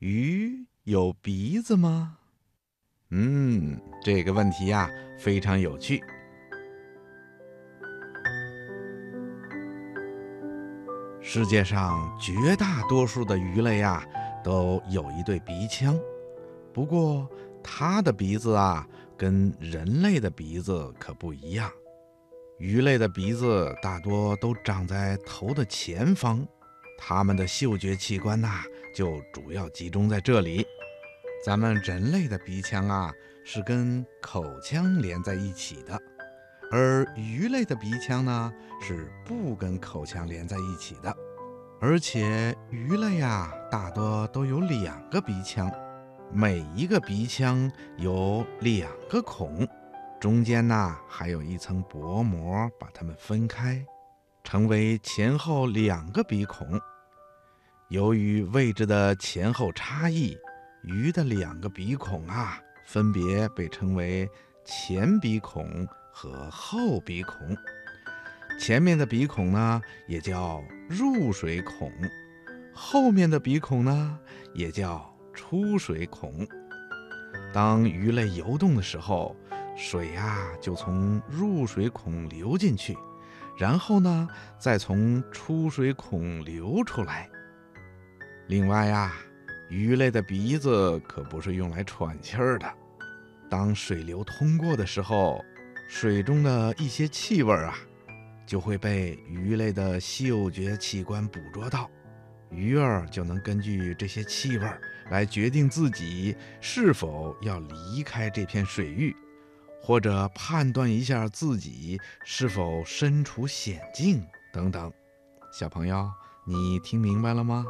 鱼有鼻子吗？嗯，这个问题呀非常有趣。世界上绝大多数的鱼类呀都有一对鼻腔，不过它的鼻子啊跟人类的鼻子可不一样。鱼类的鼻子大多都长在头的前方。它们的嗅觉器官呐，就主要集中在这里。咱们人类的鼻腔啊，是跟口腔连在一起的，而鱼类的鼻腔呢，是不跟口腔连在一起的。而且鱼类啊，大多都有两个鼻腔，每一个鼻腔有两个孔，中间呢还有一层薄膜把它们分开。成为前后两个鼻孔，由于位置的前后差异，鱼的两个鼻孔啊，分别被称为前鼻孔和后鼻孔。前面的鼻孔呢，也叫入水孔；后面的鼻孔呢，也叫出水孔。当鱼类游动的时候，水呀就从入水孔流进去。然后呢，再从出水孔流出来。另外呀，鱼类的鼻子可不是用来喘气儿的。当水流通过的时候，水中的一些气味啊，就会被鱼类的嗅觉器官捕捉到，鱼儿就能根据这些气味来决定自己是否要离开这片水域。或者判断一下自己是否身处险境等等，小朋友，你听明白了吗？